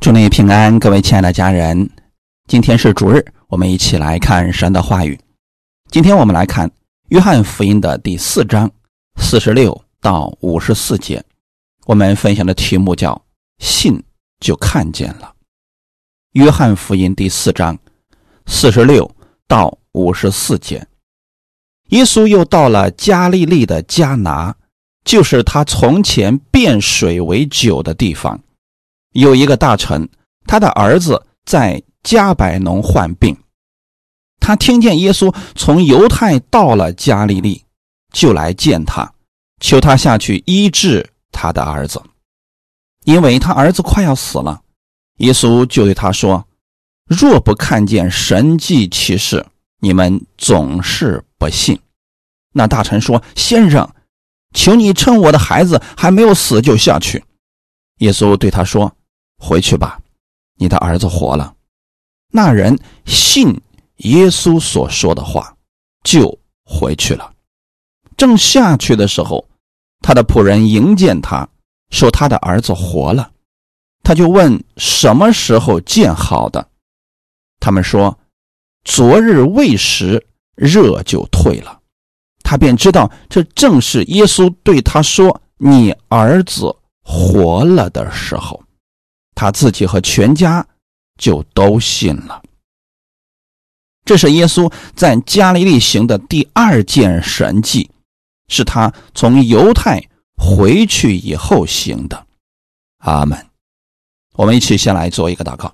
祝你平安，各位亲爱的家人。今天是主日，我们一起来看神的话语。今天我们来看约翰福音的第四章四十六到五十四节。我们分享的题目叫“信就看见了”。约翰福音第四章四十六到五十四节，耶稣又到了加利利的迦拿，就是他从前变水为酒的地方。有一个大臣，他的儿子在加百农患病，他听见耶稣从犹太到了加利利，就来见他，求他下去医治他的儿子，因为他儿子快要死了。耶稣就对他说：“若不看见神迹奇事，你们总是不信。”那大臣说：“先生，求你趁我的孩子还没有死就下去。”耶稣对他说。回去吧，你的儿子活了。那人信耶稣所说的话，就回去了。正下去的时候，他的仆人迎见他，说他的儿子活了。他就问什么时候见好的。他们说，昨日未时，热就退了。他便知道这正是耶稣对他说：“你儿子活了”的时候。他自己和全家就都信了。这是耶稣在加利利行的第二件神迹，是他从犹太回去以后行的。阿门。我们一起先来做一个祷告。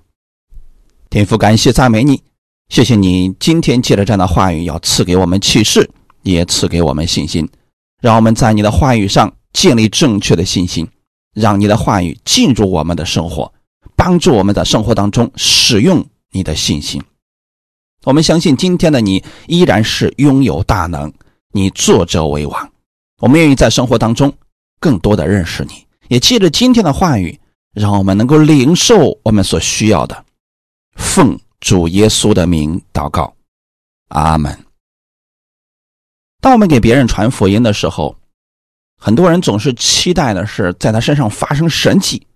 天父，感谢赞美你，谢谢你今天借着这样的话语，要赐给我们启示，也赐给我们信心，让我们在你的话语上建立正确的信心，让你的话语进入我们的生活。帮助我们在生活当中使用你的信心，我们相信今天的你依然是拥有大能，你作者为王。我们愿意在生活当中更多的认识你，也借着今天的话语，让我们能够领受我们所需要的。奉主耶稣的名祷告，阿门。当我们给别人传福音的时候，很多人总是期待的是在他身上发生神迹。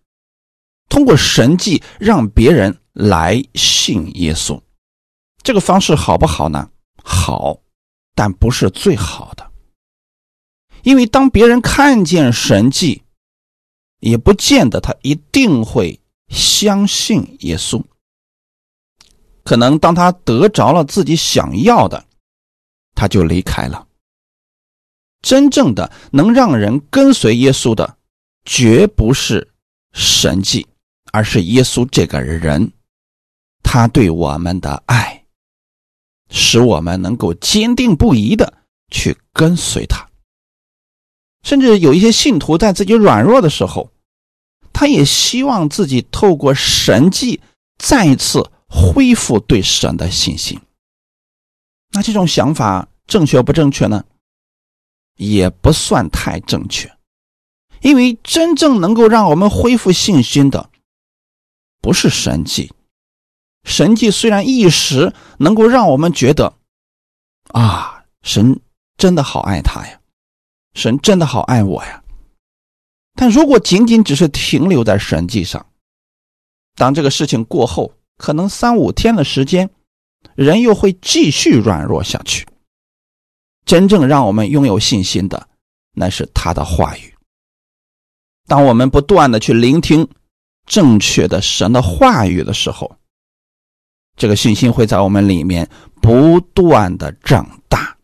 通过神迹让别人来信耶稣，这个方式好不好呢？好，但不是最好的。因为当别人看见神迹，也不见得他一定会相信耶稣。可能当他得着了自己想要的，他就离开了。真正的能让人跟随耶稣的，绝不是神迹。而是耶稣这个人，他对我们的爱，使我们能够坚定不移的去跟随他。甚至有一些信徒在自己软弱的时候，他也希望自己透过神迹再一次恢复对神的信心。那这种想法正确不正确呢？也不算太正确，因为真正能够让我们恢复信心的。不是神迹，神迹虽然一时能够让我们觉得，啊，神真的好爱他呀，神真的好爱我呀。但如果仅仅只是停留在神迹上，当这个事情过后，可能三五天的时间，人又会继续软弱下去。真正让我们拥有信心的，那是他的话语。当我们不断的去聆听。正确的神的话语的时候，这个信心会在我们里面不断的长大，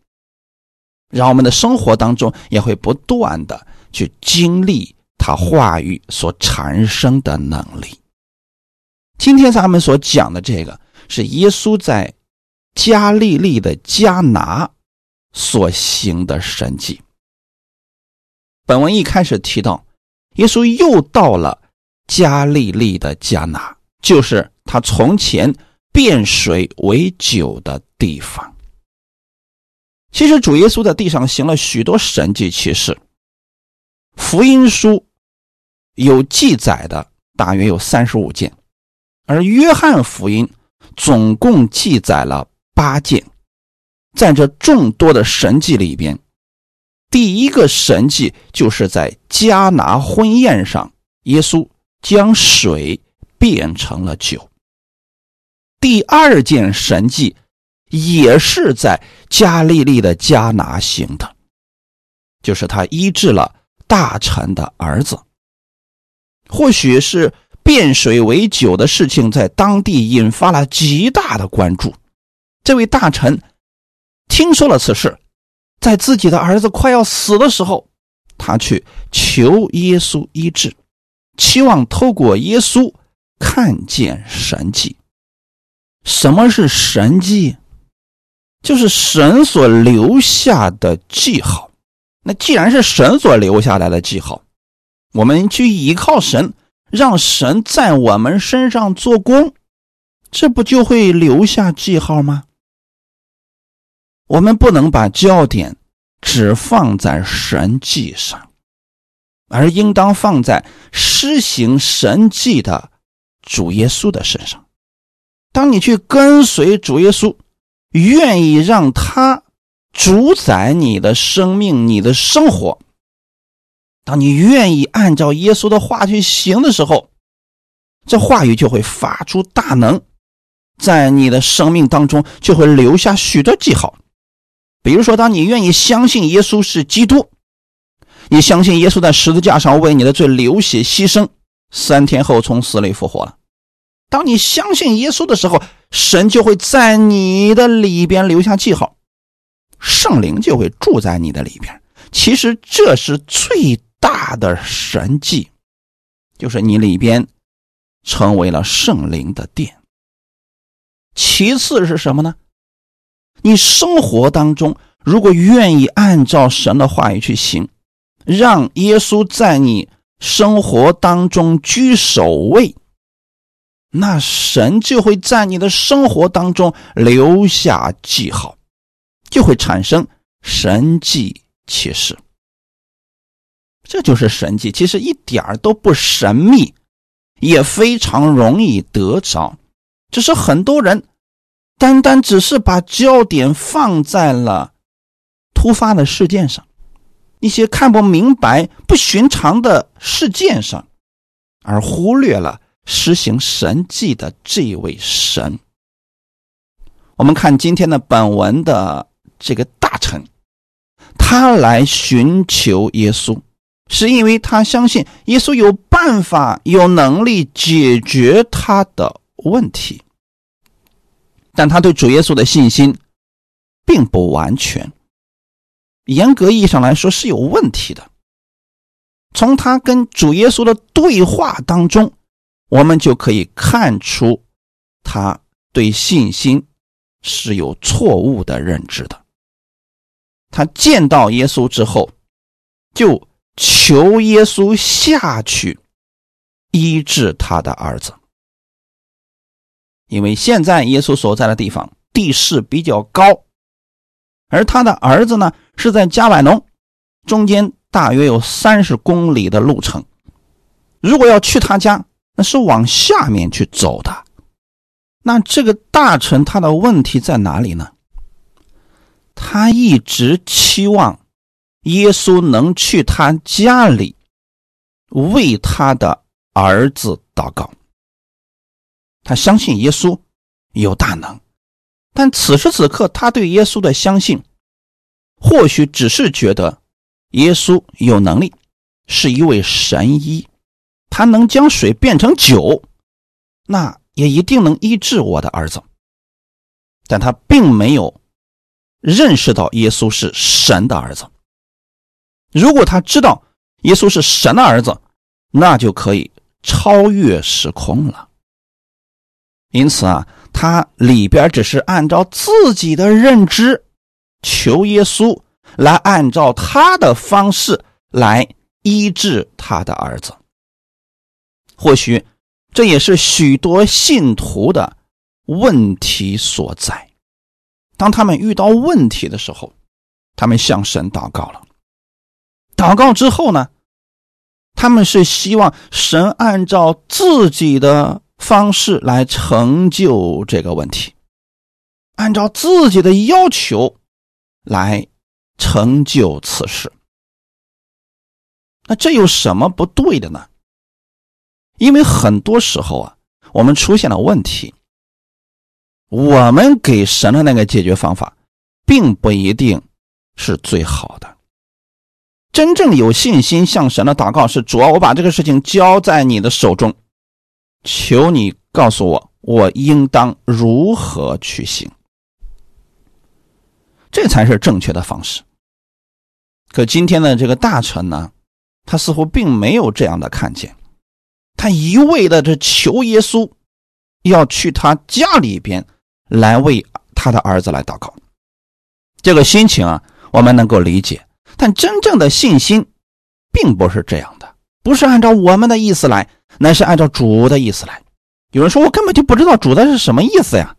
让我们的生活当中也会不断的去经历他话语所产生的能力。今天咱们所讲的这个是耶稣在加利利的加拿所行的神迹。本文一开始提到，耶稣又到了。加利利的加拿，就是他从前变水为酒的地方。其实主耶稣在地上行了许多神迹奇事，福音书有记载的大约有三十五件，而约翰福音总共记载了八件。在这众多的神迹里边，第一个神迹就是在加拿婚宴上，耶稣。将水变成了酒。第二件神迹也是在加利利的加拿行的，就是他医治了大臣的儿子。或许是变水为酒的事情在当地引发了极大的关注。这位大臣听说了此事，在自己的儿子快要死的时候，他去求耶稣医治，期望透过耶稣看见神迹。什么是神迹？就是神所留下的记号。那既然是神所留下来的记号，我们去依靠神，让神在我们身上做工，这不就会留下记号吗？我们不能把焦点只放在神迹上，而应当放在施行神迹的主耶稣的身上。当你去跟随主耶稣，愿意让他主宰你的生命、你的生活。当你愿意按照耶稣的话去行的时候，这话语就会发出大能，在你的生命当中就会留下许多记号。比如说，当你愿意相信耶稣是基督，你相信耶稣在十字架上为你的罪流血牺牲，三天后从死里复活了。当你相信耶稣的时候，神就会在你的里边留下记号，圣灵就会住在你的里边。其实这是最。大的神迹，就是你里边成为了圣灵的殿。其次是什么呢？你生活当中如果愿意按照神的话语去行，让耶稣在你生活当中居首位，那神就会在你的生活当中留下记号，就会产生神迹启示。这就是神迹，其实一点都不神秘，也非常容易得着。只是很多人单单只是把焦点放在了突发的事件上，一些看不明白、不寻常的事件上，而忽略了实行神迹的这位神。我们看今天的本文的这个大臣，他来寻求耶稣。是因为他相信耶稣有办法、有能力解决他的问题，但他对主耶稣的信心并不完全。严格意义上来说是有问题的。从他跟主耶稣的对话当中，我们就可以看出他对信心是有错误的认知的。他见到耶稣之后，就。求耶稣下去医治他的儿子，因为现在耶稣所在的地方地势比较高，而他的儿子呢是在加百农，中间大约有三十公里的路程。如果要去他家，那是往下面去走的。那这个大臣他的问题在哪里呢？他一直期望。耶稣能去他家里为他的儿子祷告，他相信耶稣有大能，但此时此刻他对耶稣的相信，或许只是觉得耶稣有能力，是一位神医，他能将水变成酒，那也一定能医治我的儿子，但他并没有认识到耶稣是神的儿子。如果他知道耶稣是神的儿子，那就可以超越时空了。因此啊，他里边只是按照自己的认知求耶稣来按照他的方式来医治他的儿子。或许这也是许多信徒的问题所在。当他们遇到问题的时候，他们向神祷告了。祷告之后呢，他们是希望神按照自己的方式来成就这个问题，按照自己的要求来成就此事。那这有什么不对的呢？因为很多时候啊，我们出现了问题，我们给神的那个解决方法，并不一定是最好的。真正有信心向神的祷告是：主啊，我把这个事情交在你的手中，求你告诉我，我应当如何去行。这才是正确的方式。可今天的这个大臣呢，他似乎并没有这样的看见，他一味的这求耶稣要去他家里边来为他的儿子来祷告。这个心情啊，我们能够理解。但真正的信心，并不是这样的，不是按照我们的意思来，乃是按照主的意思来。有人说我根本就不知道主的是什么意思呀？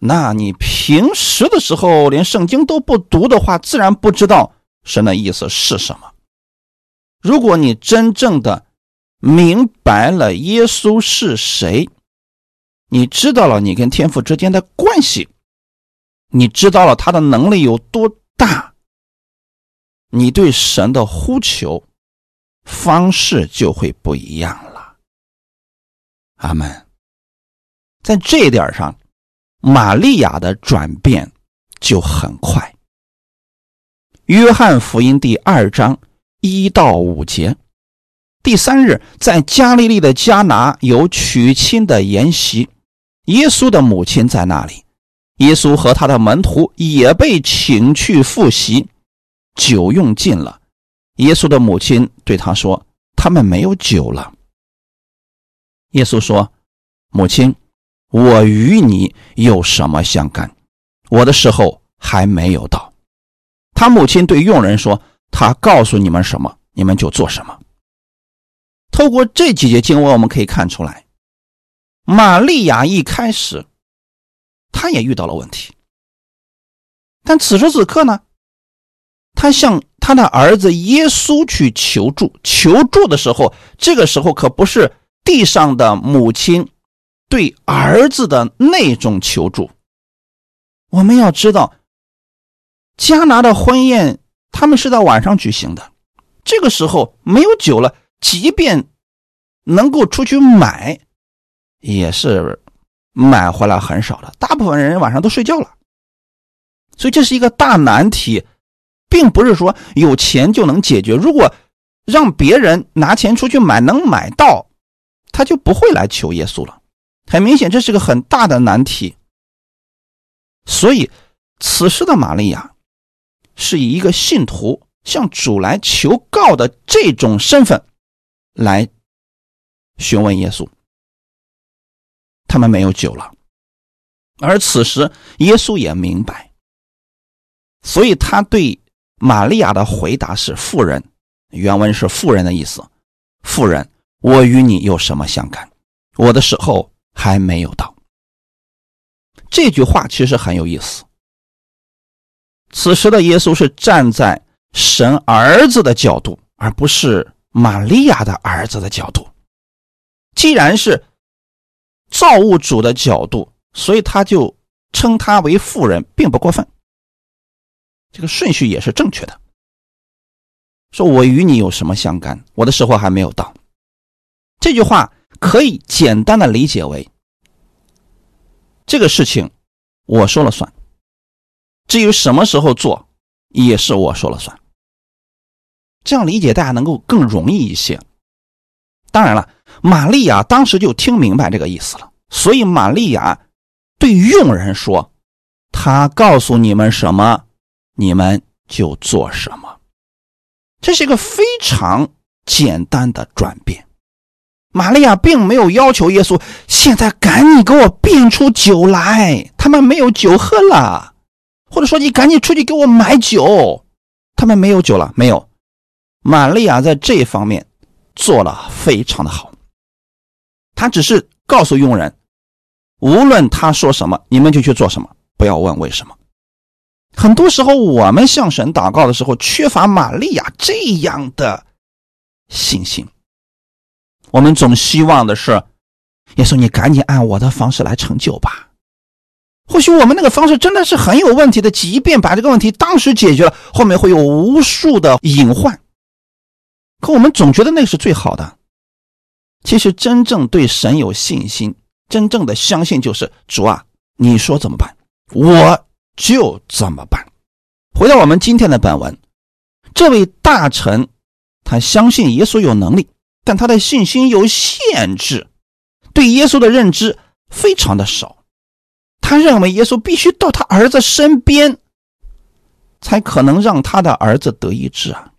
那你平时的时候连圣经都不读的话，自然不知道神的意思是什么。如果你真正的明白了耶稣是谁，你知道了你跟天父之间的关系，你知道了他的能力有多大。你对神的呼求方式就会不一样了。阿门。在这一点上，玛利亚的转变就很快。约翰福音第二章一到五节，第三日，在加利利的加拿有娶亲的筵席，耶稣的母亲在那里，耶稣和他的门徒也被请去赴席。酒用尽了，耶稣的母亲对他说：“他们没有酒了。”耶稣说：“母亲，我与你有什么相干？我的时候还没有到。”他母亲对佣人说：“他告诉你们什么，你们就做什么。”透过这几节经文，我们可以看出来，玛利亚一开始，她也遇到了问题，但此时此刻呢？他向他的儿子耶稣去求助，求助的时候，这个时候可不是地上的母亲对儿子的那种求助。我们要知道，加拿的婚宴他们是在晚上举行的，这个时候没有酒了，即便能够出去买，也是买回来很少的，大部分人晚上都睡觉了，所以这是一个大难题。并不是说有钱就能解决。如果让别人拿钱出去买，能买到，他就不会来求耶稣了。很明显，这是个很大的难题。所以，此时的玛利亚是以一个信徒向主来求告的这种身份来询问耶稣。他们没有酒了，而此时耶稣也明白，所以他对。玛利亚的回答是：“妇人，原文是妇人的意思。妇人，我与你有什么相干？我的时候还没有到。”这句话其实很有意思。此时的耶稣是站在神儿子的角度，而不是玛利亚的儿子的角度。既然是造物主的角度，所以他就称他为妇人，并不过分。这个顺序也是正确的。说我与你有什么相干？我的时候还没有到。这句话可以简单的理解为：这个事情我说了算。至于什么时候做，也是我说了算。这样理解大家能够更容易一些。当然了，玛利亚当时就听明白这个意思了，所以玛利亚对佣人说：“他告诉你们什么？”你们就做什么，这是一个非常简单的转变。玛利亚并没有要求耶稣现在赶紧给我变出酒来，他们没有酒喝了，或者说你赶紧出去给我买酒，他们没有酒了。没有，玛利亚在这一方面做了非常的好。他只是告诉佣人，无论他说什么，你们就去做什么，不要问为什么。很多时候，我们向神祷告的时候，缺乏玛利亚这样的信心。我们总希望的是，耶稣，你赶紧按我的方式来成就吧。或许我们那个方式真的是很有问题的，即便把这个问题当时解决了，后面会有无数的隐患。可我们总觉得那是最好的。其实真正对神有信心，真正的相信就是主啊，你说怎么办，我就怎么办。回到我们今天的本文，这位大臣他相信耶稣有能力，但他的信心有限制，对耶稣的认知非常的少。他认为耶稣必须到他儿子身边，才可能让他的儿子得医治啊。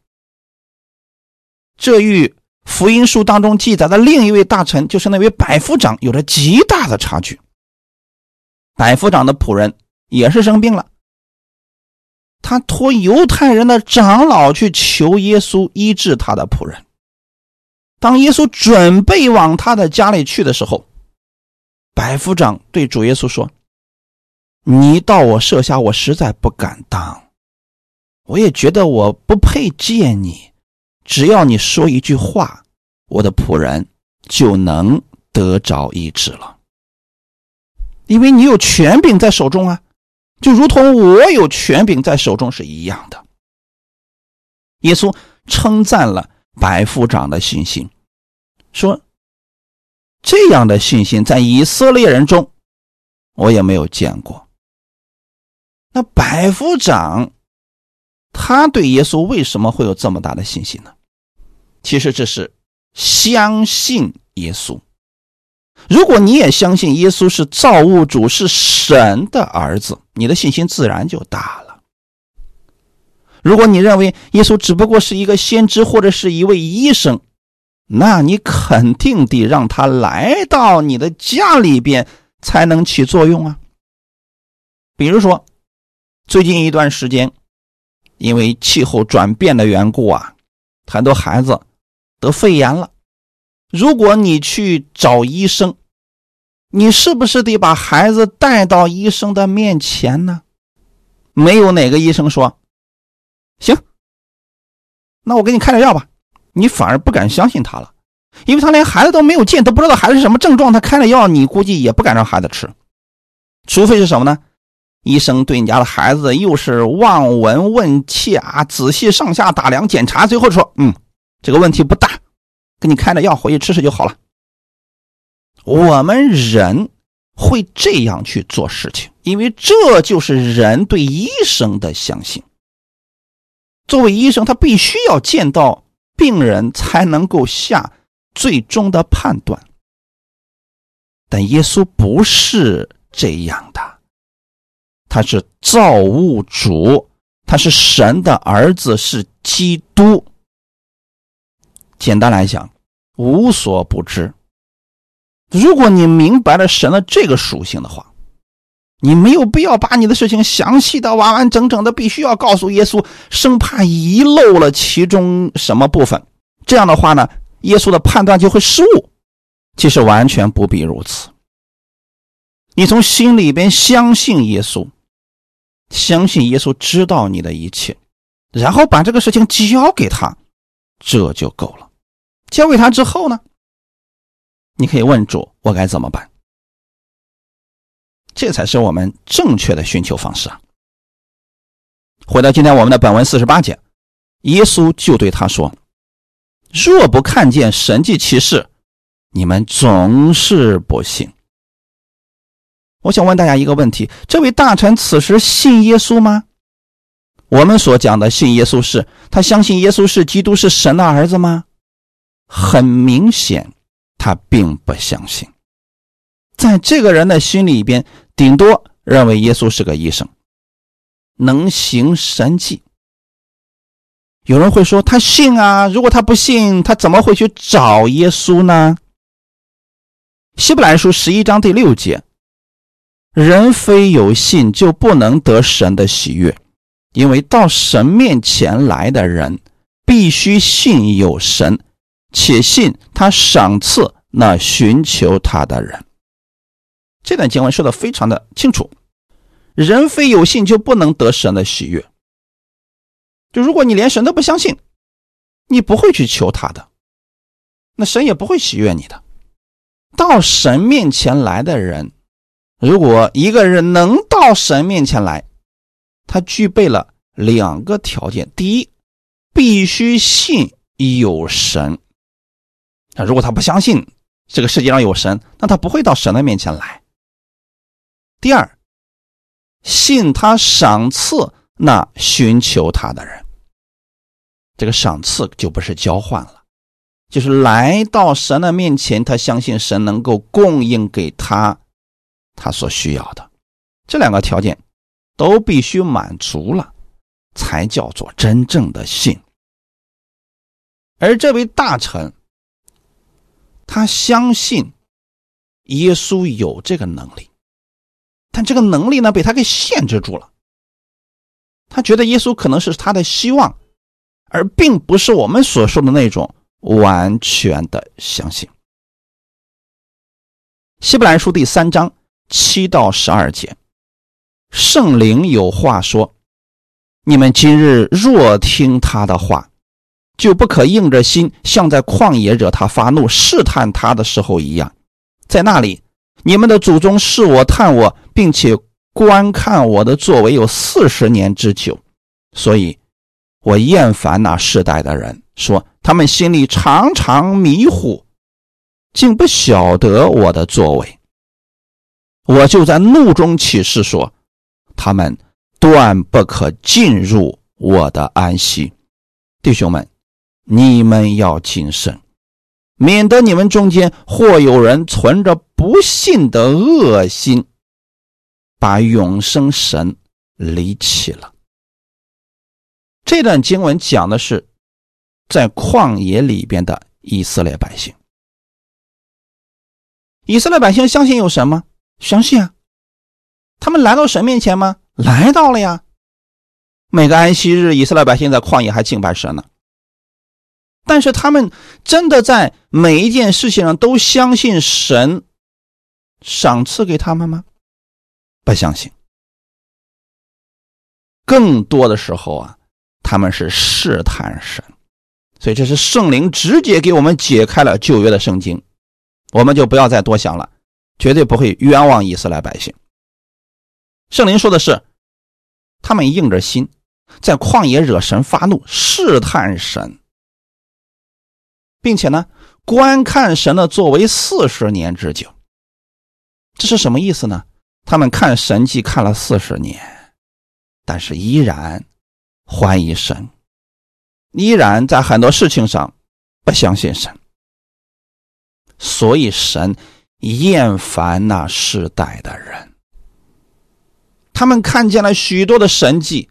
这与福音书当中记载的另一位大臣，就是那位百夫长，有着极大的差距。百夫长的仆人也是生病了，他托犹太人的长老去求耶稣医治他的仆人。当耶稣准备往他的家里去的时候，百夫长对主耶稣说。你到我舍下，我实在不敢当，我也觉得我不配见你。只要你说一句话，我的仆人就能得着医治了，因为你有权柄在手中啊，就如同我有权柄在手中是一样的。耶稣称赞了百夫长的信心，说：“这样的信心在以色列人中，我也没有见过。”那百夫长，他对耶稣为什么会有这么大的信心呢？其实这是相信耶稣。如果你也相信耶稣是造物主，是神的儿子，你的信心自然就大了。如果你认为耶稣只不过是一个先知或者是一位医生，那你肯定得让他来到你的家里边才能起作用啊。比如说。最近一段时间，因为气候转变的缘故啊，很多孩子得肺炎了。如果你去找医生，你是不是得把孩子带到医生的面前呢？没有哪个医生说行，那我给你开点药吧。你反而不敢相信他了，因为他连孩子都没有见，都不知道孩子是什么症状，他开了药，你估计也不敢让孩子吃，除非是什么呢？医生对你家的孩子又是望闻问切啊，仔细上下打量检查，最后说：“嗯，这个问题不大，给你开点药回去吃吃就好了。”我们人会这样去做事情，因为这就是人对医生的相信。作为医生，他必须要见到病人才能够下最终的判断，但耶稣不是这样的。他是造物主，他是神的儿子，是基督。简单来讲，无所不知。如果你明白了神的这个属性的话，你没有必要把你的事情详细的、完完整整的，必须要告诉耶稣，生怕遗漏了其中什么部分。这样的话呢，耶稣的判断就会失误。其实完全不必如此。你从心里边相信耶稣。相信耶稣知道你的一切，然后把这个事情交给他，这就够了。交给他之后呢，你可以问主：“我该怎么办？”这才是我们正确的寻求方式啊。回到今天我们的本文四十八节，耶稣就对他说：“若不看见神迹奇事，你们总是不信。”我想问大家一个问题：这位大臣此时信耶稣吗？我们所讲的信耶稣，是他相信耶稣是基督，是神的儿子吗？很明显，他并不相信。在这个人的心里边，顶多认为耶稣是个医生，能行神迹。有人会说他信啊，如果他不信，他怎么会去找耶稣呢？希伯来书十一章第六节。人非有信，就不能得神的喜悦，因为到神面前来的人，必须信有神，且信他赏赐那寻求他的人。这段经文说的非常的清楚，人非有信，就不能得神的喜悦。就如果你连神都不相信，你不会去求他的，那神也不会喜悦你的。到神面前来的人。如果一个人能到神面前来，他具备了两个条件：第一，必须信有神；那如果他不相信，这个世界上有神，那他不会到神的面前来。第二，信他赏赐那寻求他的人，这个赏赐就不是交换了，就是来到神的面前，他相信神能够供应给他他所需要的，这两个条件都必须满足了，才叫做真正的信。而这位大臣，他相信耶稣有这个能力，但这个能力呢被他给限制住了。他觉得耶稣可能是他的希望，而并不是我们所说的那种完全的相信。希伯来书第三章七到十二节，圣灵有话说：“你们今日若听他的话。”就不可硬着心，像在旷野惹他发怒、试探他的时候一样。在那里，你们的祖宗试我、探我，并且观看我的作为有四十年之久。所以，我厌烦那世代的人，说他们心里常常迷糊，竟不晓得我的作为。我就在怒中起誓说，他们断不可进入我的安息。弟兄们。你们要谨慎，免得你们中间或有人存着不信的恶心，把永生神离弃了。这段经文讲的是在旷野里边的以色列百姓。以色列百姓相信有神吗？相信啊。他们来到神面前吗？来到了呀。每个安息日，以色列百姓在旷野还敬拜神呢。但是他们真的在每一件事情上都相信神赏赐给他们吗？不相信。更多的时候啊，他们是试探神，所以这是圣灵直接给我们解开了旧约的圣经，我们就不要再多想了，绝对不会冤枉以色列百姓。圣灵说的是，他们硬着心在旷野惹神发怒，试探神。并且呢，观看神的作为四十年之久，这是什么意思呢？他们看神迹看了四十年，但是依然怀疑神，依然在很多事情上不相信神，所以神厌烦那世代的人。他们看见了许多的神迹，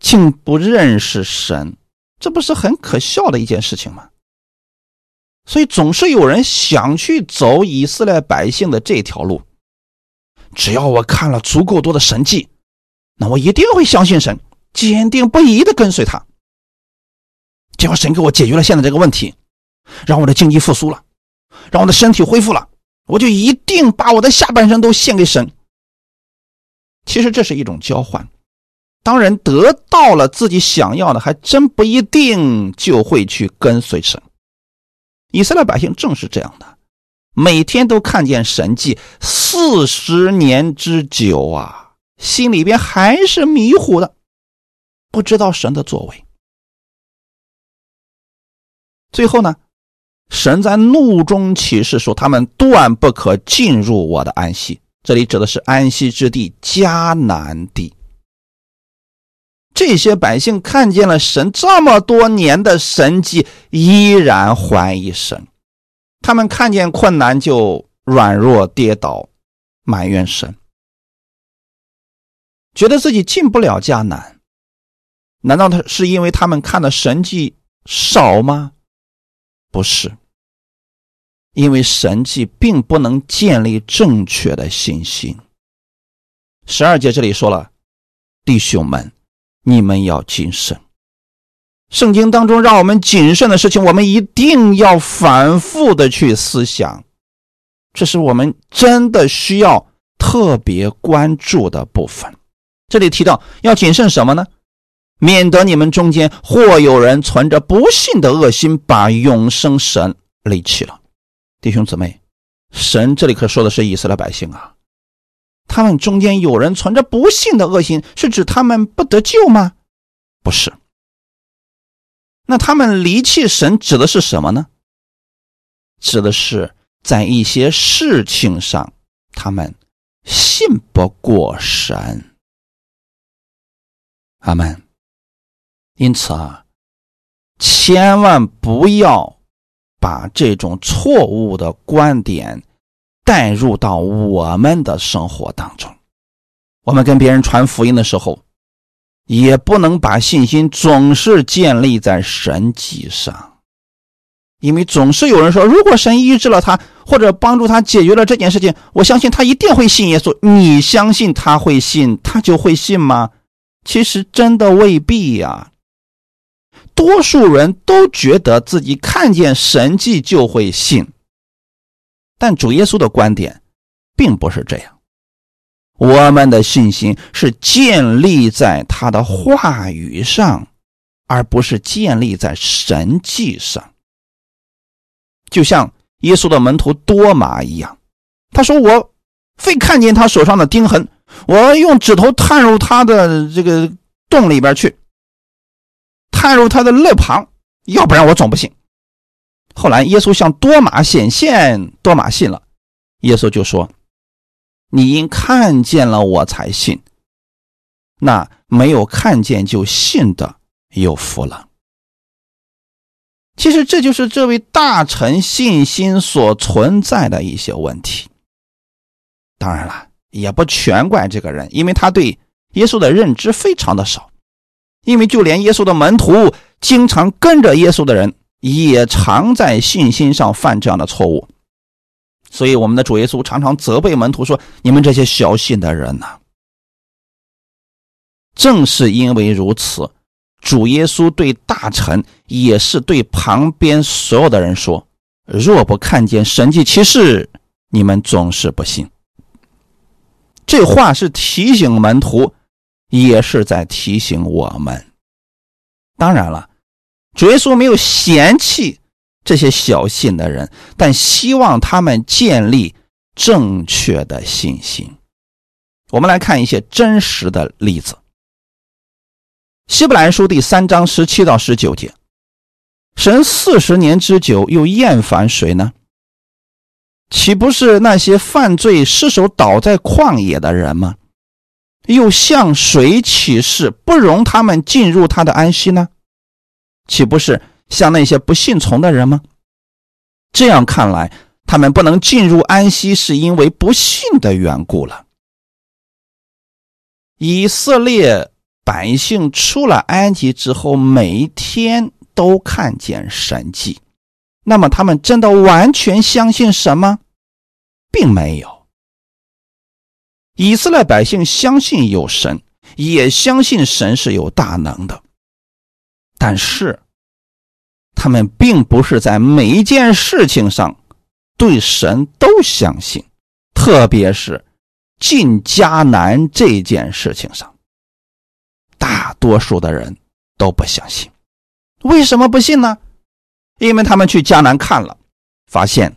竟不认识神，这不是很可笑的一件事情吗？所以总是有人想去走以色列百姓的这条路。只要我看了足够多的神迹，那我一定会相信神，坚定不移的跟随他。只要神给我解决了现在这个问题，让我的经济复苏了，让我的身体恢复了，我就一定把我的下半生都献给神。其实这是一种交换，当人得到了自己想要的，还真不一定就会去跟随神。以色列百姓正是这样的，每天都看见神迹，四十年之久啊，心里边还是迷糊的，不知道神的作为。最后呢，神在怒中起誓说：“他们断不可进入我的安息。”这里指的是安息之地迦南地。这些百姓看见了神这么多年的神迹，依然怀疑神。他们看见困难就软弱跌倒，埋怨神，觉得自己进不了迦南。难道他是因为他们看的神迹少吗？不是，因为神迹并不能建立正确的信心。十二节这里说了，弟兄们。你们要谨慎。圣经当中让我们谨慎的事情，我们一定要反复的去思想，这是我们真的需要特别关注的部分。这里提到要谨慎什么呢？免得你们中间或有人存着不信的恶心，把永生神离弃了。弟兄姊妹，神这里可说的是以色列百姓啊。他们中间有人存着不幸的恶心，是指他们不得救吗？不是。那他们离弃神指的是什么呢？指的是在一些事情上，他们信不过神。阿门。因此啊，千万不要把这种错误的观点带入到我们的生活当中。我们跟别人传福音的时候，也不能把信心总是建立在神迹上，因为总是有人说，如果神医治了他，或者帮助他解决了这件事情，我相信他一定会信耶稣。你相信他会信，他就会信吗？其实真的未必呀。多数人都觉得自己看见神迹就会信，但主耶稣的观点并不是这样。我们的信心是建立在他的话语上，而不是建立在神迹上。就像耶稣的门徒多马一样，他说：“我非看见他手上的钉痕，我用指头探入他的这个洞里边去，探入他的肋旁，要不然我总不信。”后来耶稣向多马显现，多马信了。耶稣就说。你因看见了我才信，那没有看见就信的有福了。其实这就是这位大臣信心所存在的一些问题。当然了，也不全怪这个人，因为他对耶稣的认知非常的少。因为就连耶稣的门徒，经常跟着耶稣的人，也常在信心上犯这样的错误。所以，我们的主耶稣常常责备门徒说：“你们这些小信的人呐！”正是因为如此，主耶稣对大臣，也是对旁边所有的人说：“若不看见神迹奇事，你们总是不信。”这话是提醒门徒，也是在提醒我们。当然了，主耶稣没有嫌弃。这些小信的人，但希望他们建立正确的信心。我们来看一些真实的例子。希伯来书第三章十七到十九节：神四十年之久又厌烦谁呢？岂不是那些犯罪失手倒在旷野的人吗？又向谁起誓不容他们进入他的安息呢？岂不是？像那些不信从的人吗？这样看来，他们不能进入安息，是因为不信的缘故了。以色列百姓出了埃及之后，每一天都看见神迹，那么他们真的完全相信什么？并没有。以色列百姓相信有神，也相信神是有大能的，但是。他们并不是在每一件事情上对神都相信，特别是进迦南这件事情上，大多数的人都不相信。为什么不信呢？因为他们去迦南看了，发现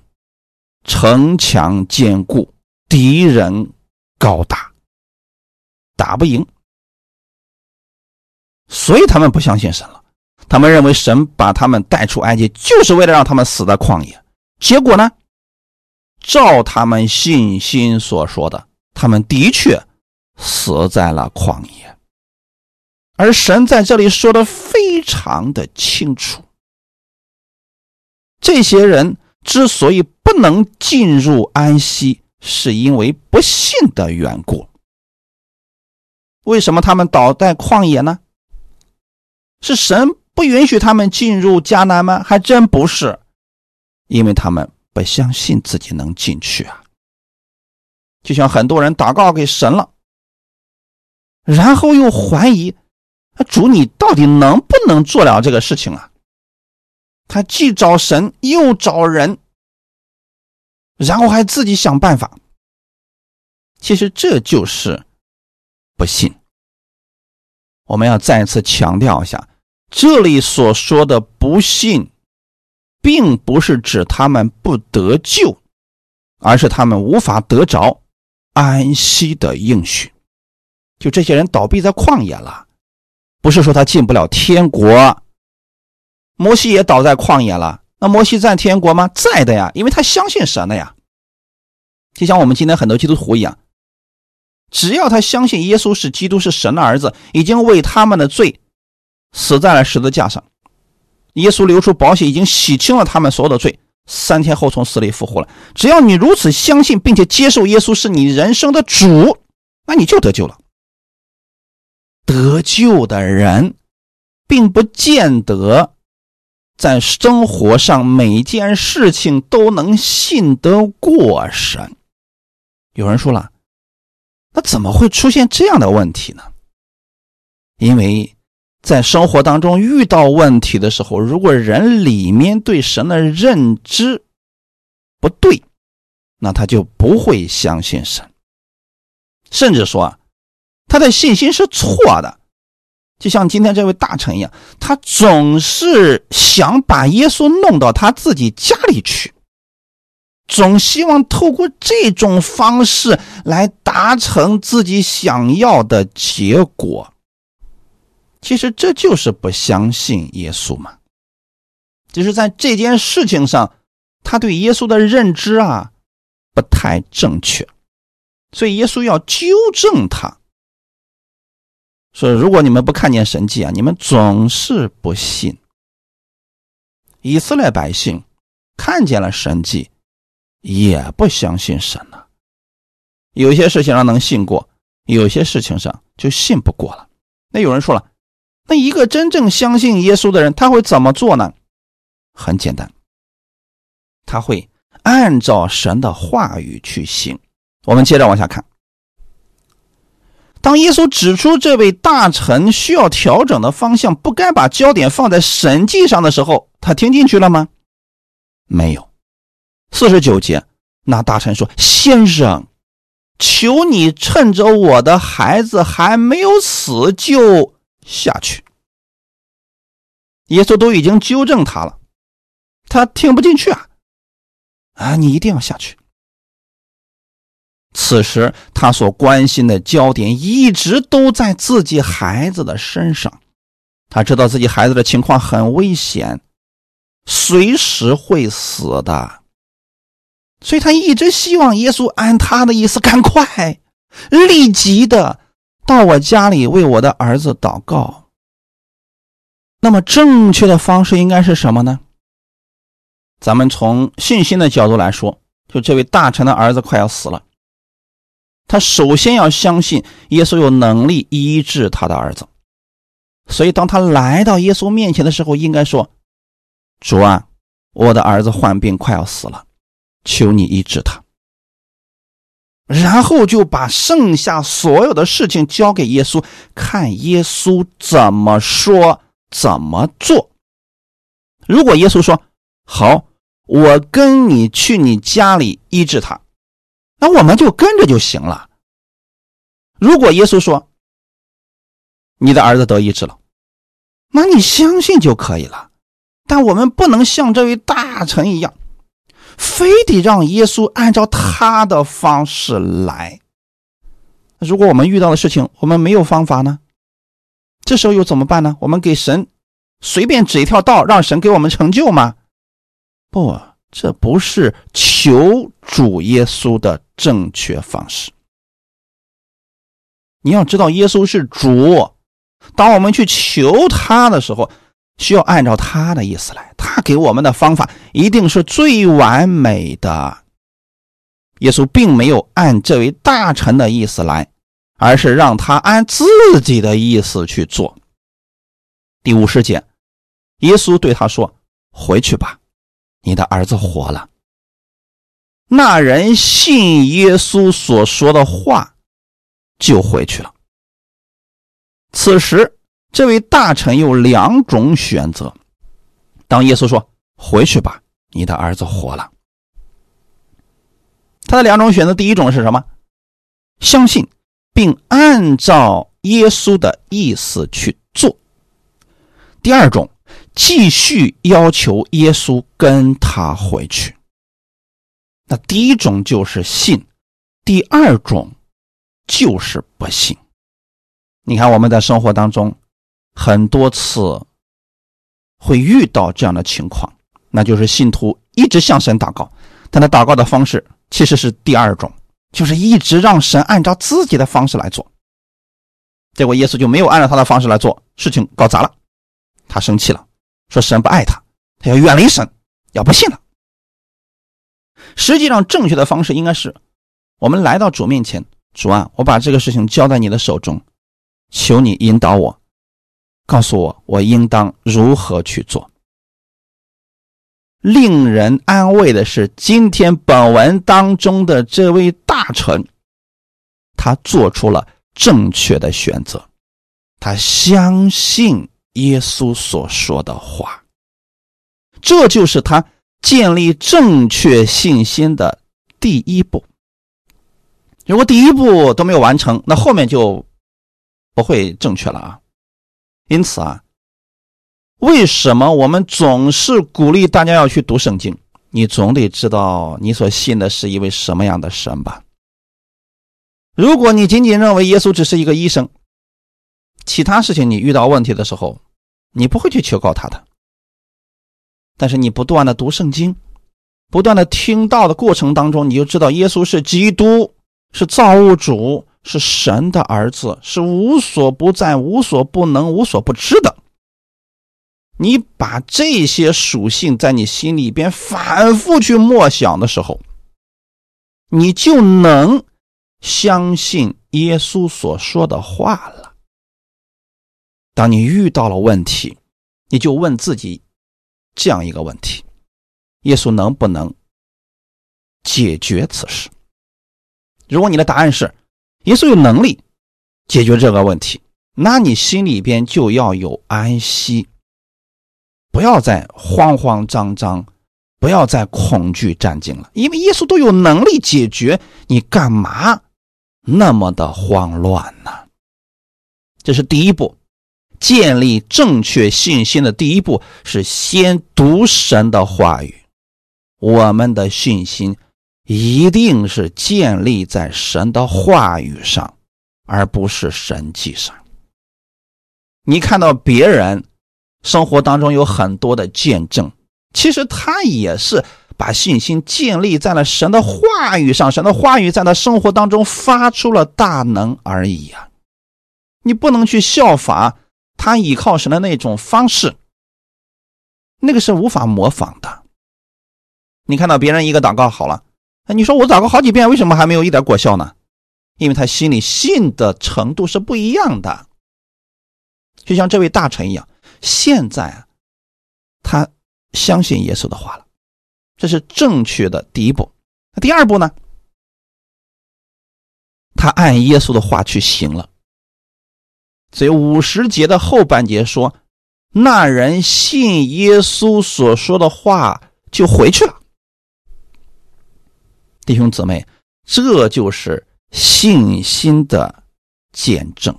城墙坚固，敌人高大，打不赢，所以他们不相信神了。他们认为神把他们带出埃及，就是为了让他们死在旷野。结果呢，照他们信心所说的，他们的确死在了旷野。而神在这里说的非常的清楚：这些人之所以不能进入安息，是因为不信的缘故。为什么他们倒在旷野呢？是神。不允许他们进入迦南吗？还真不是，因为他们不相信自己能进去啊。就像很多人祷告给神了，然后又怀疑，啊主你到底能不能做了这个事情啊？他既找神又找人，然后还自己想办法。其实这就是不信。我们要再一次强调一下。这里所说的不信，并不是指他们不得救，而是他们无法得着安息的应许。就这些人倒闭在旷野了，不是说他进不了天国。摩西也倒在旷野了，那摩西在天国吗？在的呀，因为他相信神的呀。就像我们今天很多基督徒一样，只要他相信耶稣是基督，是神的儿子，已经为他们的罪死在了十字架上，耶稣流出宝血，已经洗清了他们所有的罪，三天后从死里复活了。只要你如此相信，并且接受耶稣是你人生的主，那你就得救了。得救的人，并不见得。在生活上，每件事情都能信得过神。有人说了，那怎么会出现这样的问题呢？因为在生活当中遇到问题的时候，如果人里面对神的认知不对，那他就不会相信神，甚至说他的信心是错的。就像今天这位大臣一样，他总是想把耶稣弄到他自己家里去，总希望透过这种方式来达成自己想要的结果。其实这就是不相信耶稣嘛，就是在这件事情上，他对耶稣的认知啊不太正确，所以耶稣要纠正他。说：“如果你们不看见神迹啊，你们总是不信。以色列百姓看见了神迹，也不相信神了。有些事情上能信过，有些事情上就信不过了。那有人说了，那一个真正相信耶稣的人，他会怎么做呢？很简单，他会按照神的话语去行。我们接着往下看。”当耶稣指出这位大臣需要调整的方向，不该把焦点放在神迹上的时候，他听进去了吗？没有。四十九节，那大臣说：“先生，求你趁着我的孩子还没有死就下去。”耶稣都已经纠正他了，他听不进去啊！啊，你一定要下去。此时，他所关心的焦点一直都在自己孩子的身上。他知道自己孩子的情况很危险，随时会死的，所以他一直希望耶稣按他的意思，赶快、立即的到我家里为我的儿子祷告。那么，正确的方式应该是什么呢？咱们从信心的角度来说，就这位大臣的儿子快要死了。他首先要相信耶稣有能力医治他的儿子，所以当他来到耶稣面前的时候，应该说：“主啊，我的儿子患病快要死了，求你医治他。”然后就把剩下所有的事情交给耶稣，看耶稣怎么说怎么做。如果耶稣说：“好，我跟你去你家里医治他。”那我们就跟着就行了。如果耶稣说你的儿子得医治了，那你相信就可以了。但我们不能像这位大臣一样，非得让耶稣按照他的方式来。如果我们遇到的事情我们没有方法呢？这时候又怎么办呢？我们给神随便指一条道，让神给我们成就吗？不。这不是求主耶稣的正确方式。你要知道，耶稣是主。当我们去求他的时候，需要按照他的意思来。他给我们的方法一定是最完美的。耶稣并没有按这位大臣的意思来，而是让他按自己的意思去做。第五十节，耶稣对他说：“回去吧。”你的儿子活了。那人信耶稣所说的话，就回去了。此时，这位大臣有两种选择。当耶稣说“回去吧，你的儿子活了”，他的两种选择，第一种是什么？相信并按照耶稣的意思去做。第二种。继续要求耶稣跟他回去。那第一种就是信，第二种就是不信。你看我们在生活当中很多次会遇到这样的情况：那就是信徒一直向神祷告，但他祷告的方式其实是第二种，就是一直让神按照自己的方式来做。结果耶稣就没有按照他的方式来做，事情搞砸了，他生气了，说神不爱他，他要远离神，要不信了。实际上，正确的方式应该是，我们来到主面前，主啊，我把这个事情交在你的手中，求你引导我，告诉我我应当如何去做。令人安慰的是，今天本文当中的这位大臣，他做出了正确的选择，他相信耶稣所说的话，这就是他建立正确信心的第一步。如果第一步都没有完成，那后面就不会正确了啊。因此啊。为什么我们总是鼓励大家要去读圣经？你总得知道你所信的是一位什么样的神吧？如果你仅仅认为耶稣只是一个医生，其他事情你遇到问题的时候，你不会去求告他的。但是你不断的读圣经，不断的听到的过程当中，你就知道耶稣是基督，是造物主，是神的儿子，是无所不在、无所不能、无所不知的。你把这些属性在你心里边反复去默想的时候，你就能相信耶稣所说的话了。当你遇到了问题，你就问自己这样一个问题：耶稣能不能解决此事？如果你的答案是耶稣有能力解决这个问题，那你心里边就要有安息。不要再慌慌张张，不要再恐惧战惊了，因为耶稣都有能力解决，你干嘛那么的慌乱呢？这是第一步，建立正确信心的第一步是先读神的话语。我们的信心一定是建立在神的话语上，而不是神迹上。你看到别人。生活当中有很多的见证，其实他也是把信心建立在了神的话语上，神的话语在他生活当中发出了大能而已啊！你不能去效法他依靠神的那种方式，那个是无法模仿的。你看到别人一个祷告好了，哎，你说我祷告好几遍，为什么还没有一点果效呢？因为他心里信的程度是不一样的，就像这位大臣一样。现在啊，他相信耶稣的话了，这是正确的第一步。那第二步呢？他按耶稣的话去行了。所以五十节的后半节说：“那人信耶稣所说的话，就回去了。”弟兄姊妹，这就是信心的见证。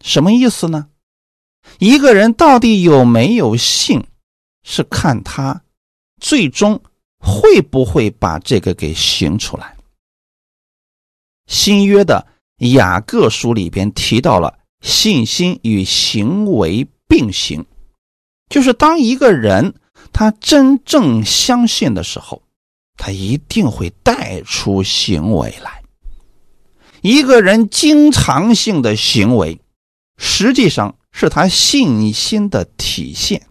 什么意思呢？一个人到底有没有信，是看他最终会不会把这个给行出来。新约的雅各书里边提到了信心与行为并行，就是当一个人他真正相信的时候，他一定会带出行为来。一个人经常性的行为，实际上。是他信心的体现。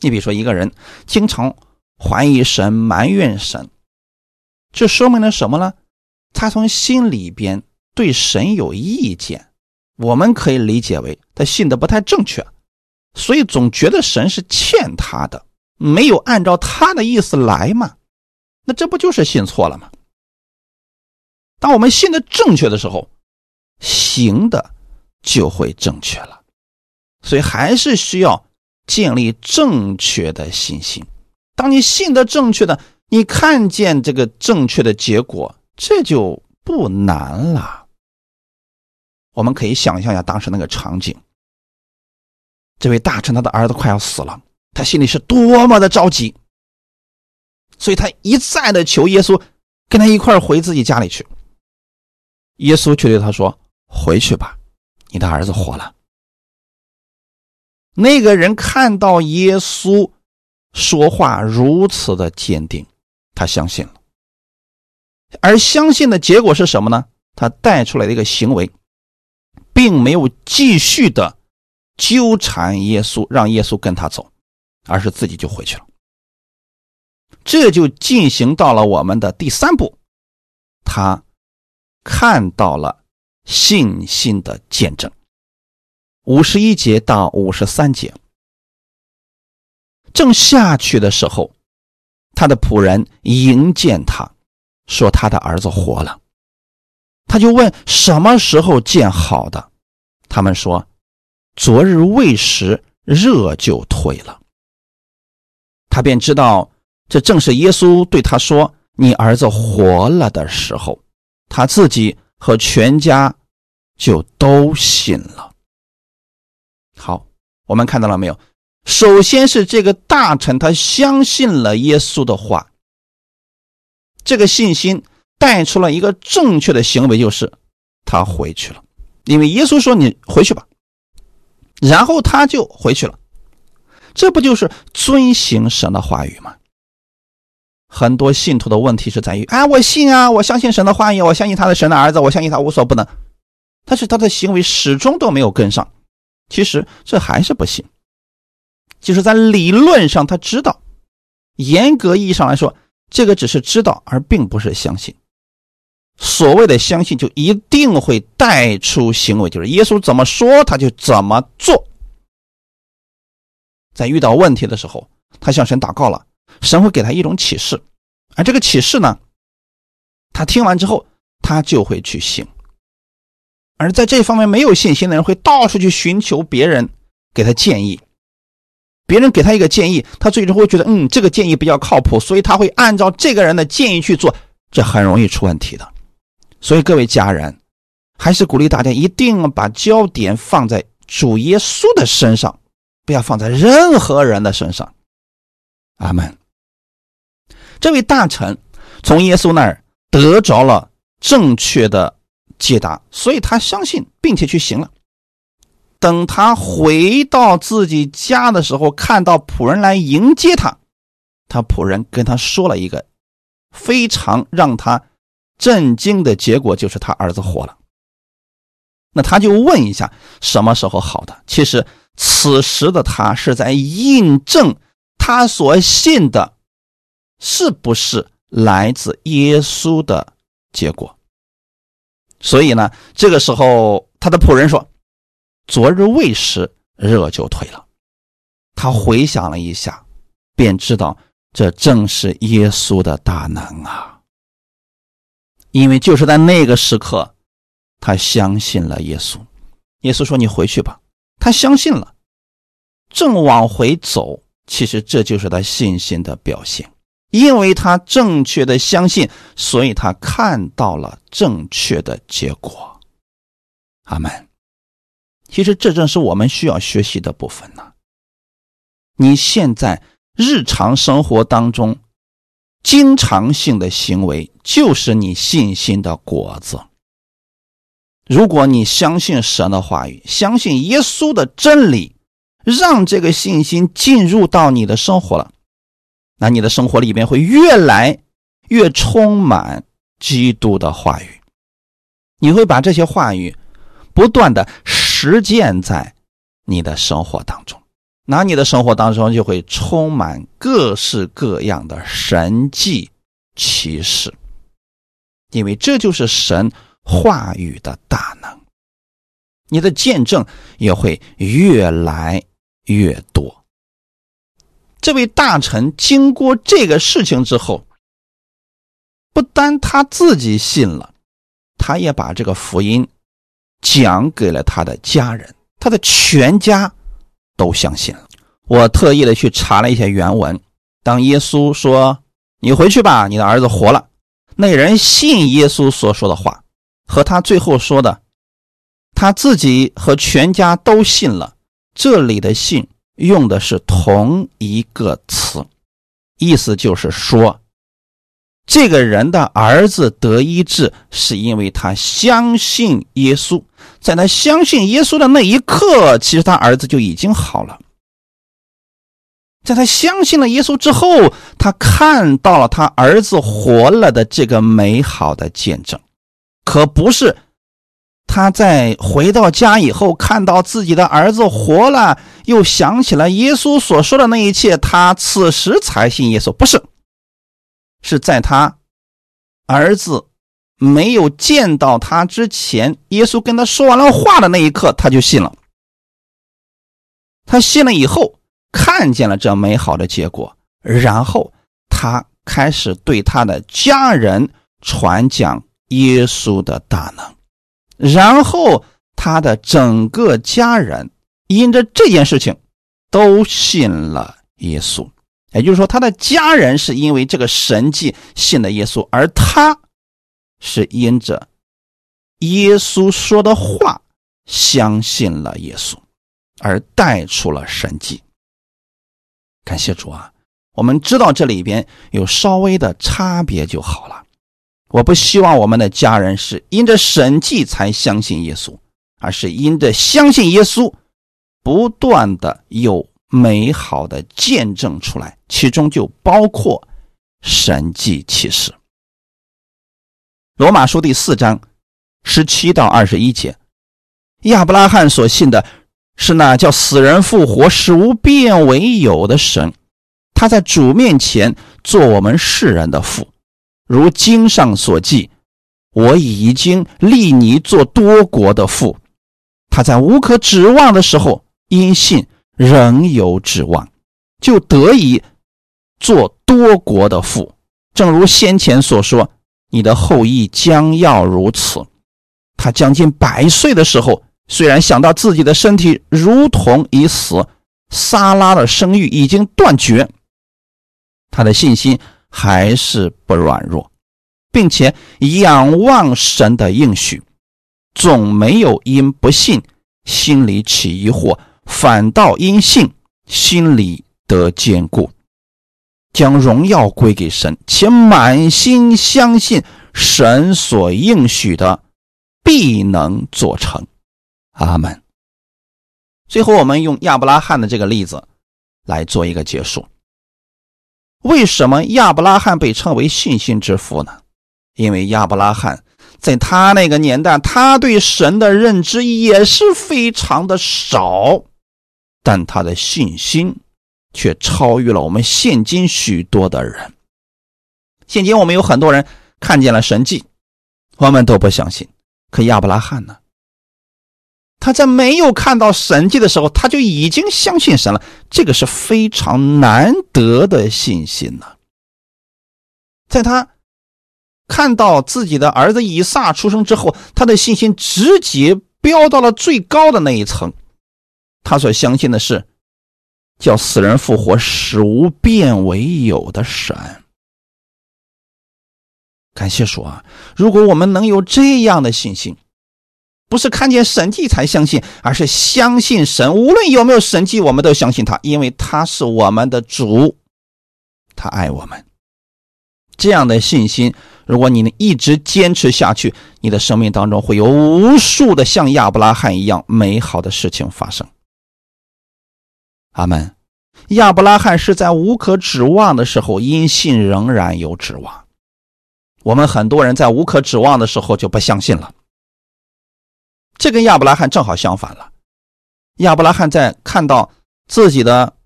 你比如说，一个人经常怀疑神、埋怨神，这说明了什么呢？他从心里边对神有意见。我们可以理解为他信的不太正确，所以总觉得神是欠他的，没有按照他的意思来嘛。那这不就是信错了吗？当我们信的正确的时候，行的。就会正确了，所以还是需要建立正确的信心。当你信的正确的，你看见这个正确的结果，这就不难了。我们可以想象一下当时那个场景：这位大臣他的儿子快要死了，他心里是多么的着急，所以他一再的求耶稣跟他一块回自己家里去。耶稣却对他说：“回去吧。”你的儿子活了。那个人看到耶稣说话如此的坚定，他相信了。而相信的结果是什么呢？他带出来的一个行为，并没有继续的纠缠耶稣，让耶稣跟他走，而是自己就回去了。这就进行到了我们的第三步，他看到了信心的见证。五十一节到五十三节，正下去的时候，他的仆人迎见他，说他的儿子活了。他就问什么时候见好的，他们说昨日未时，热就退了。他便知道。这正是耶稣对他说：“你儿子活了”的时候，他自己和全家就都信了。好，我们看到了没有？首先是这个大臣，他相信了耶稣的话，这个信心带出了一个正确的行为，就是他回去了，因为耶稣说：“你回去吧。”然后他就回去了，这不就是遵行神的话语吗？很多信徒的问题是在于：啊，我信啊，我相信神的话语，我相信他的神的儿子，我相信他无所不能。但是他的行为始终都没有跟上。其实这还是不信，就是在理论上他知道，严格意义上来说，这个只是知道，而并不是相信。所谓的相信，就一定会带出行为，就是耶稣怎么说他就怎么做。在遇到问题的时候，他向神祷告了。神会给他一种启示，而这个启示呢，他听完之后，他就会去行。而在这方面没有信心的人，会到处去寻求别人给他建议。别人给他一个建议，他最终会觉得，嗯，这个建议比较靠谱，所以他会按照这个人的建议去做，这很容易出问题的。所以各位家人，还是鼓励大家一定把焦点放在主耶稣的身上，不要放在任何人的身上。阿门。这位大臣从耶稣那儿得着了正确的解答，所以他相信，并且去行了。等他回到自己家的时候，看到仆人来迎接他，他仆人跟他说了一个非常让他震惊的结果，就是他儿子活了。那他就问一下什么时候好的？其实此时的他是在印证他所信的。是不是来自耶稣的结果？所以呢，这个时候他的仆人说：“昨日未时，热就退了。”他回想了一下，便知道这正是耶稣的大能啊！因为就是在那个时刻，他相信了耶稣。耶稣说：“你回去吧。”他相信了，正往回走。其实这就是他信心的表现。因为他正确的相信，所以他看到了正确的结果。阿门。其实这正是我们需要学习的部分呢。你现在日常生活当中经常性的行为，就是你信心的果子。如果你相信神的话语，相信耶稣的真理，让这个信心进入到你的生活了。那你的生活里面会越来越充满基督的话语，你会把这些话语不断的实践在你的生活当中，那你的生活当中就会充满各式各样的神迹奇事，因为这就是神话语的大能，你的见证也会越来越多。这位大臣经过这个事情之后，不单他自己信了，他也把这个福音讲给了他的家人，他的全家都相信了。我特意的去查了一下原文，当耶稣说“你回去吧，你的儿子活了”，那人信耶稣所说的话，和他最后说的“他自己和全家都信了”，这里的“信”。用的是同一个词，意思就是说，这个人的儿子得医治，是因为他相信耶稣，在他相信耶稣的那一刻，其实他儿子就已经好了。在他相信了耶稣之后，他看到了他儿子活了的这个美好的见证，可不是他在回到家以后看到自己的儿子活了，又想起了耶稣所说的那一切，他此时才信耶稣。不是，是在他儿子没有见到他之前，耶稣跟他说完了话的那一刻，他就信了。他信了以后。看见了这美好的结果，然后他开始对他的家人传讲耶稣的大能，然后他的整个家人因着这件事情都信了耶稣。也就是说，他的家人是因为这个神迹信了耶稣，而他是因着耶稣说的话相信了耶稣，而带出了神迹。感谢主啊！我们知道这里边有稍微的差别就好了。我不希望我们的家人是因着神迹才相信耶稣，而是因着相信耶稣，不断的有美好的见证出来，其中就包括神迹启示。罗马书第四章十七到二十一节，亚伯拉罕所信的。是那叫死人复活、使无变为有的神，他在主面前做我们世人的父，如经上所记：“我已经立你做多国的父。”他在无可指望的时候，因信仍有指望，就得以做多国的父。正如先前所说：“你的后裔将要如此。”他将近百岁的时候。虽然想到自己的身体如同已死，撒拉的生育已经断绝，他的信心还是不软弱，并且仰望神的应许，总没有因不信心里起疑惑，反倒因信心里得坚固，将荣耀归给神，且满心相信神所应许的必能做成。阿门。最后，我们用亚伯拉罕的这个例子来做一个结束。为什么亚伯拉罕被称为信心之父呢？因为亚伯拉罕在他那个年代，他对神的认知也是非常的少，但他的信心却超越了我们现今许多的人。现今我们有很多人看见了神迹，我们都不相信。可亚伯拉罕呢？他在没有看到神迹的时候，他就已经相信神了。这个是非常难得的信心呢。在他看到自己的儿子以撒出生之后，他的信心直接飙到了最高的那一层。他所相信的是叫死人复活、使无变为有的神。感谢主啊！如果我们能有这样的信心。不是看见神迹才相信，而是相信神。无论有没有神迹，我们都相信他，因为他是我们的主，他爱我们。这样的信心，如果你能一直坚持下去，你的生命当中会有无数的像亚伯拉罕一样美好的事情发生。阿门。亚伯拉罕是在无可指望的时候，因信仍然有指望。我们很多人在无可指望的时候就不相信了。这跟亚伯拉罕正好相反了。亚伯拉罕在看到自己的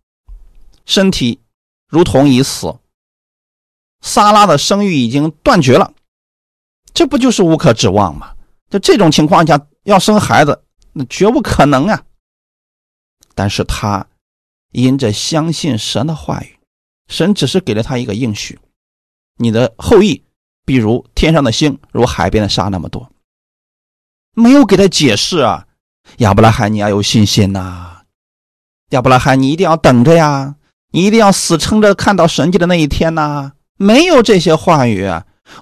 身体如同已死，撒拉的生育已经断绝了，这不就是无可指望吗？在这种情况下要生孩子，那绝不可能啊！但是他因着相信神的话语，神只是给了他一个应许：你的后裔必如天上的星，如海边的沙那么多。没有给他解释啊，亚伯拉罕，你要有信心呐！亚伯拉罕，你一定要等着呀，你一定要死撑着看到神迹的那一天呐！没有这些话语，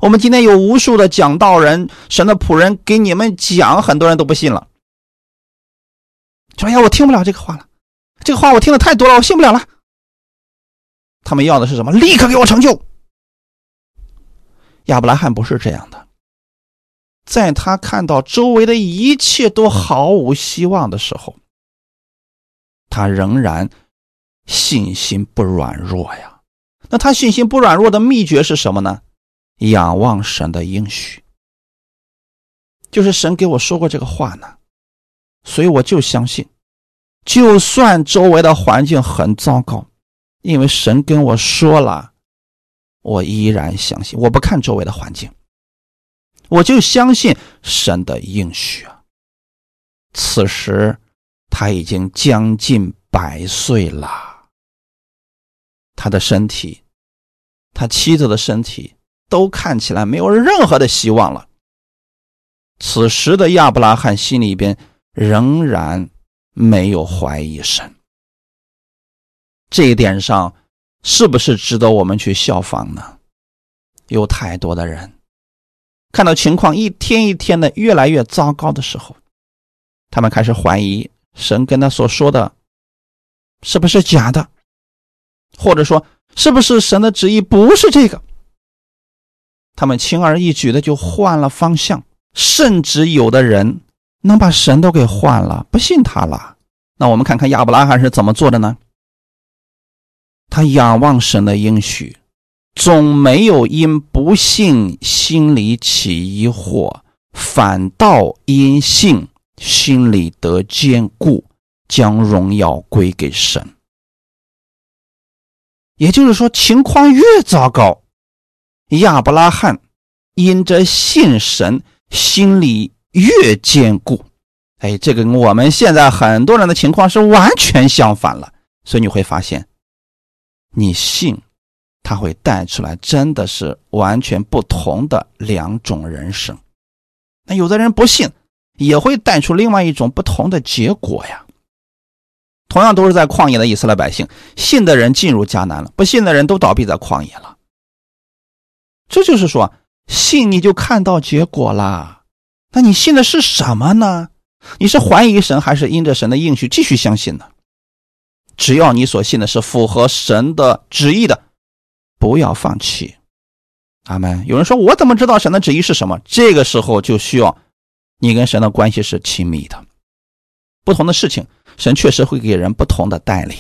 我们今天有无数的讲道人、神的仆人给你们讲，很多人都不信了。说呀，我听不了这个话了，这个话我听的太多了，我信不了了。他们要的是什么？立刻给我成就。亚伯拉罕不是这样的。在他看到周围的一切都毫无希望的时候，他仍然信心不软弱呀。那他信心不软弱的秘诀是什么呢？仰望神的应许，就是神给我说过这个话呢，所以我就相信，就算周围的环境很糟糕，因为神跟我说了，我依然相信。我不看周围的环境，我就相信神的应许啊。此时他已经将近百岁了，他的身体，他妻子的身体。都看起来没有任何的希望了。此时的亚伯拉罕心里边仍然没有怀疑神，这一点上是不是值得我们去效仿呢？有太多的人看到情况一天一天的越来越糟糕的时候，他们开始怀疑神跟他所说的是不是假的，或者说是不是神的旨意不是这个。他们轻而易举的就换了方向，甚至有的人能把神都给换了，不信他了。那我们看看亚伯拉罕是怎么做的呢？他仰望神的应许，总没有因不信心里起疑惑，反倒因信心里得坚固，将荣耀归给神。也就是说，情况越糟糕。亚伯拉罕因着信神，心里越坚固。哎，这个我们现在很多人的情况是完全相反了。所以你会发现，你信，他会带出来真的是完全不同的两种人生。那有的人不信，也会带出另外一种不同的结果呀。同样都是在旷野的以色列百姓，信的人进入迦南了，不信的人都倒闭在旷野了。这就是说，信你就看到结果了。那你信的是什么呢？你是怀疑神，还是因着神的应许继续相信呢？只要你所信的是符合神的旨意的，不要放弃。阿门。有人说，我怎么知道神的旨意是什么？这个时候就需要你跟神的关系是亲密的。不同的事情，神确实会给人不同的带领，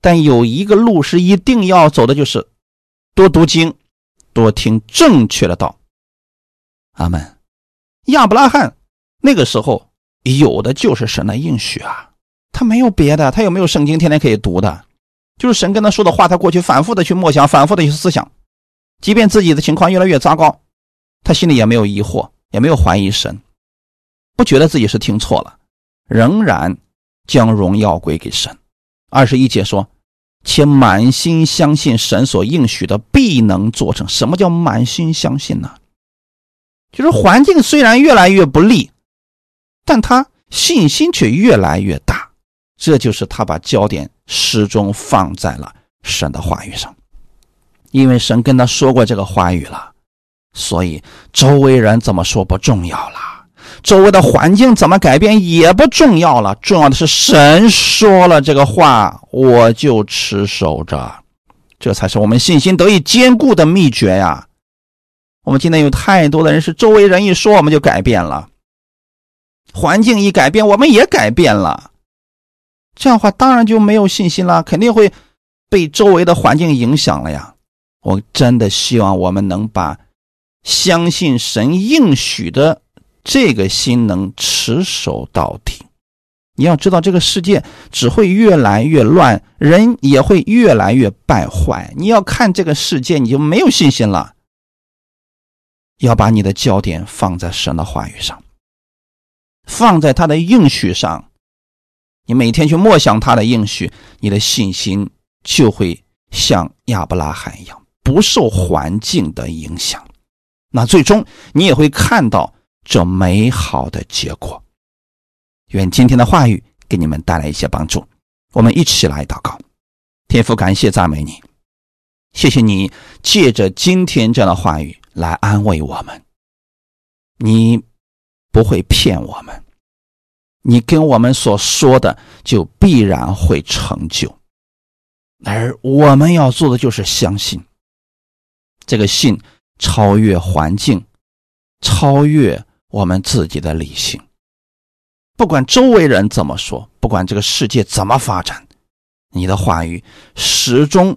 但有一个路是一定要走的，就是多读经。多听正确的道，阿门。亚伯拉罕那个时候有的就是神的应许啊，他没有别的，他有没有圣经天天可以读的？就是神跟他说的话，他过去反复的去默想，反复的去思想。即便自己的情况越来越糟糕，他心里也没有疑惑，也没有怀疑神，不觉得自己是听错了，仍然将荣耀归给神。二十一节说。且满心相信神所应许的必能做成。什么叫满心相信呢？就是环境虽然越来越不利，但他信心却越来越大。这就是他把焦点始终放在了神的话语上，因为神跟他说过这个话语了，所以周围人怎么说不重要了。周围的环境怎么改变也不重要了，重要的是神说了这个话，我就持守着，这才是我们信心得以坚固的秘诀呀。我们今天有太多的人是周围人一说我们就改变了，环境一改变我们也改变了，这样的话当然就没有信心了，肯定会被周围的环境影响了呀。我真的希望我们能把相信神应许的。这个心能持守到底，你要知道，这个世界只会越来越乱，人也会越来越败坏。你要看这个世界，你就没有信心了。要把你的焦点放在神的话语上，放在他的应许上。你每天去默想他的应许，你的信心就会像亚伯拉罕一样，不受环境的影响。那最终你也会看到。这美好的结果，愿今天的话语给你们带来一些帮助。我们一起来祷告，天父，感谢赞美你，谢谢你借着今天这样的话语来安慰我们。你不会骗我们，你跟我们所说的就必然会成就，而我们要做的就是相信。这个信超越环境，超越。我们自己的理性，不管周围人怎么说，不管这个世界怎么发展，你的话语始终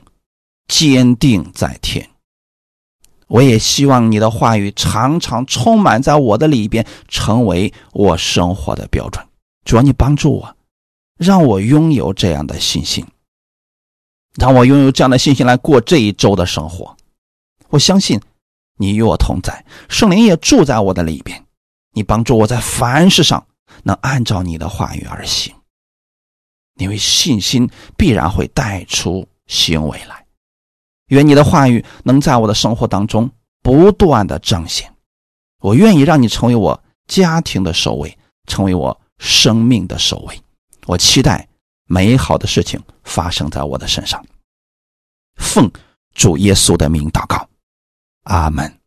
坚定在天。我也希望你的话语常常充满在我的里边，成为我生活的标准。主要你帮助我，让我拥有这样的信心，让我拥有这样的信心来过这一周的生活。我相信你与我同在，圣灵也住在我的里边。你帮助我在凡事上能按照你的话语而行，因为信心必然会带出行为来。愿你的话语能在我的生活当中不断的彰显。我愿意让你成为我家庭的首位，成为我生命的首位。我期待美好的事情发生在我的身上。奉主耶稣的名祷告，阿门。